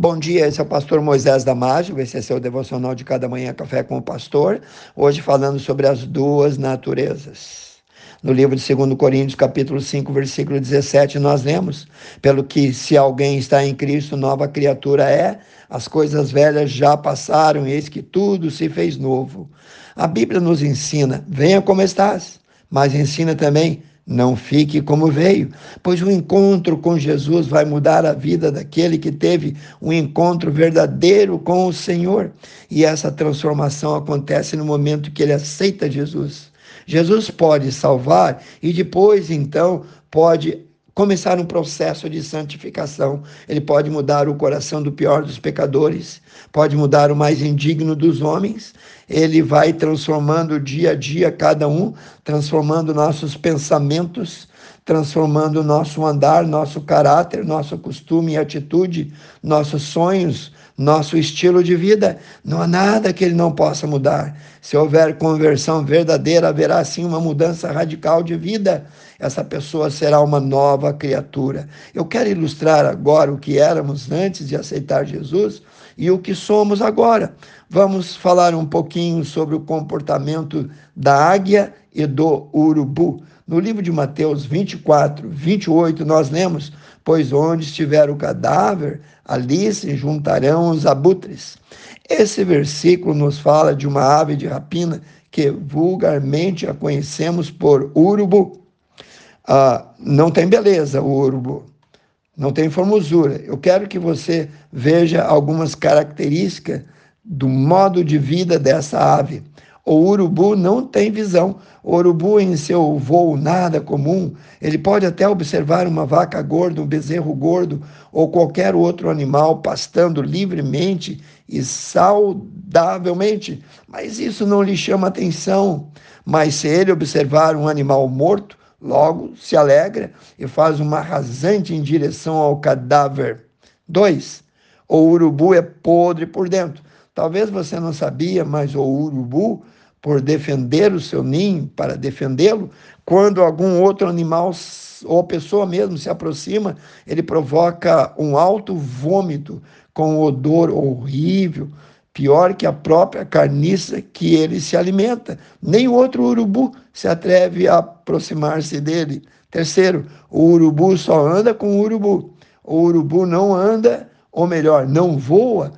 Bom dia, esse é o pastor Moisés Damásio, esse é seu devocional de cada manhã Café com o Pastor, hoje falando sobre as duas naturezas. No livro de 2 Coríntios, capítulo 5, versículo 17, nós lemos: Pelo que, se alguém está em Cristo, nova criatura é, as coisas velhas já passaram, eis que tudo se fez novo. A Bíblia nos ensina: venha como estás, mas ensina também: não fique como veio, pois o encontro com Jesus vai mudar a vida daquele que teve um encontro verdadeiro com o Senhor. E essa transformação acontece no momento que ele aceita Jesus. Jesus pode salvar e depois, então, pode começar um processo de santificação. Ele pode mudar o coração do pior dos pecadores, pode mudar o mais indigno dos homens. Ele vai transformando dia a dia cada um, transformando nossos pensamentos, transformando nosso andar, nosso caráter, nosso costume e atitude, nossos sonhos, nosso estilo de vida. Não há nada que ele não possa mudar. Se houver conversão verdadeira, haverá sim uma mudança radical de vida. Essa pessoa será uma nova criatura. Eu quero ilustrar agora o que éramos antes de aceitar Jesus e o que somos agora. Vamos falar um pouquinho sobre o comportamento da águia e do urubu. No livro de Mateus 24, 28, nós lemos: Pois onde estiver o cadáver, ali se juntarão os abutres. Esse versículo nos fala de uma ave de rapina que vulgarmente a conhecemos por urubu. Ah, não tem beleza o urubu, não tem formosura. Eu quero que você veja algumas características do modo de vida dessa ave. O urubu não tem visão. O urubu, em seu voo nada comum, ele pode até observar uma vaca gorda, um bezerro gordo ou qualquer outro animal pastando livremente e saudavelmente, mas isso não lhe chama atenção. Mas se ele observar um animal morto, logo se alegra e faz uma rasante em direção ao cadáver. 2. O urubu é podre por dentro. Talvez você não sabia, mas o urubu por defender o seu ninho, para defendê-lo, quando algum outro animal ou pessoa mesmo se aproxima, ele provoca um alto vômito com odor horrível, pior que a própria carniça que ele se alimenta. Nem outro urubu se atreve a aproximar-se dele. Terceiro, o urubu só anda com o urubu. O urubu não anda, ou melhor, não voa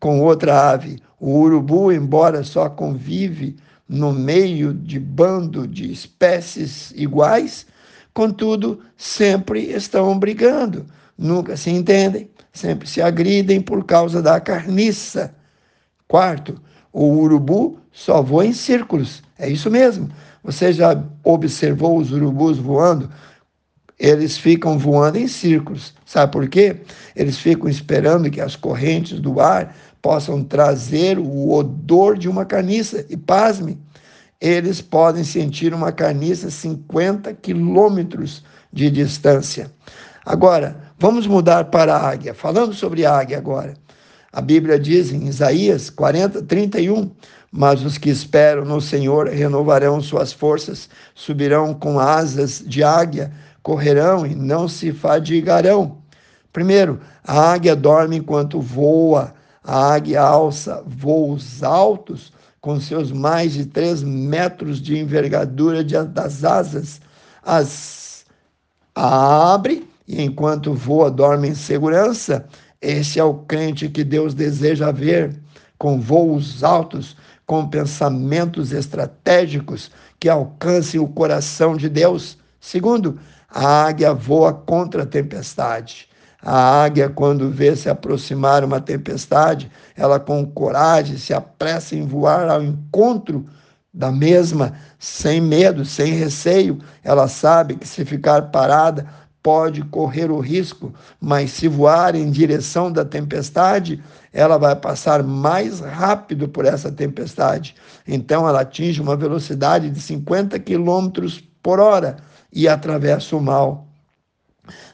com outra ave. O urubu, embora só convive no meio de bando de espécies iguais, contudo, sempre estão brigando, nunca se entendem, sempre se agridem por causa da carniça. Quarto, o urubu só voa em círculos. É isso mesmo. Você já observou os urubus voando? Eles ficam voando em círculos. Sabe por quê? Eles ficam esperando que as correntes do ar possam trazer o odor de uma carniça. E pasme, eles podem sentir uma carniça 50 quilômetros de distância. Agora, vamos mudar para a águia. Falando sobre a águia agora. A Bíblia diz em Isaías 40, 31, mas os que esperam no Senhor renovarão suas forças, subirão com asas de águia, correrão e não se fadigarão. Primeiro, a águia dorme enquanto voa, a águia alça voos altos com seus mais de três metros de envergadura das asas, as abre e enquanto voa dorme em segurança. Esse é o crente que Deus deseja ver com voos altos, com pensamentos estratégicos que alcancem o coração de Deus. Segundo, a águia voa contra a tempestade. A águia, quando vê se aproximar uma tempestade, ela com coragem se apressa em voar ao encontro da mesma, sem medo, sem receio. Ela sabe que se ficar parada, pode correr o risco, mas se voar em direção da tempestade, ela vai passar mais rápido por essa tempestade. Então ela atinge uma velocidade de 50 quilômetros por hora e atravessa o mal.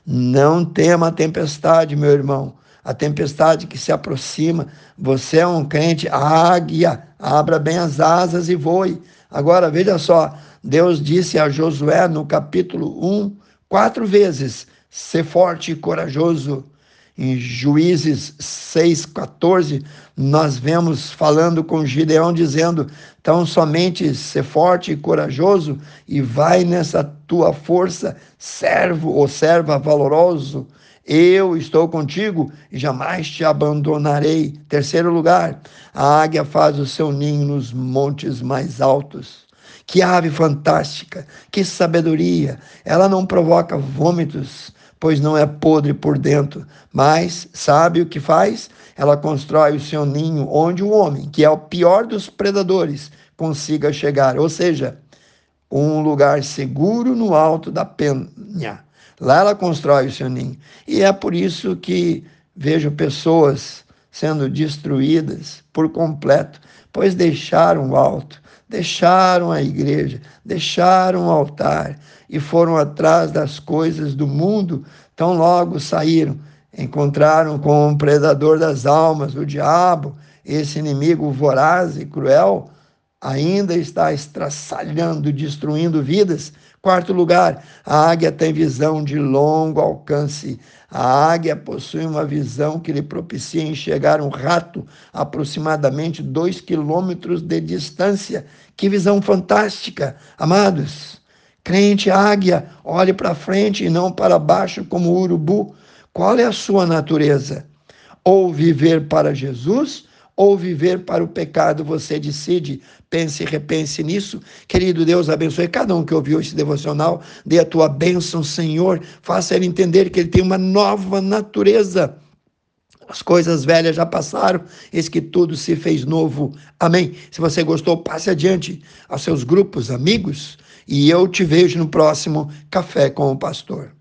Não tema a tempestade, meu irmão. A tempestade que se aproxima. Você é um crente, águia, abra bem as asas e voe. Agora, veja só, Deus disse a Josué no capítulo 1, quatro vezes: ser forte e corajoso. Em Juízes 6,14, nós vemos falando com Gideão, dizendo: Então somente ser forte e corajoso, e vai nessa tua força, servo ou serva valoroso. Eu estou contigo e jamais te abandonarei. Terceiro lugar, a águia faz o seu ninho nos montes mais altos. Que ave fantástica, que sabedoria! Ela não provoca vômitos, pois não é podre por dentro, mas sabe o que faz? Ela constrói o seu ninho onde o homem, que é o pior dos predadores, consiga chegar, ou seja, um lugar seguro no alto da penha. Lá ela constrói o seu ninho. E é por isso que vejo pessoas sendo destruídas por completo, pois deixaram o alto, deixaram a igreja, deixaram o altar e foram atrás das coisas do mundo, tão logo saíram, encontraram com o predador das almas, o diabo, esse inimigo voraz e cruel, ainda está estraçalhando, destruindo vidas. Quarto lugar, a águia tem visão de longo alcance. A águia possui uma visão que lhe propicia enxergar um rato a aproximadamente dois quilômetros de distância. Que visão fantástica, amados! Crente águia, olhe para frente e não para baixo como urubu. Qual é a sua natureza? Ou viver para Jesus ou viver para o pecado, você decide. Pense e repense nisso. Querido Deus, abençoe cada um que ouviu esse devocional. Dê a tua bênção, Senhor. Faça ele entender que ele tem uma nova natureza. As coisas velhas já passaram, eis que tudo se fez novo. Amém. Se você gostou, passe adiante aos seus grupos, amigos, e eu te vejo no próximo Café com o Pastor.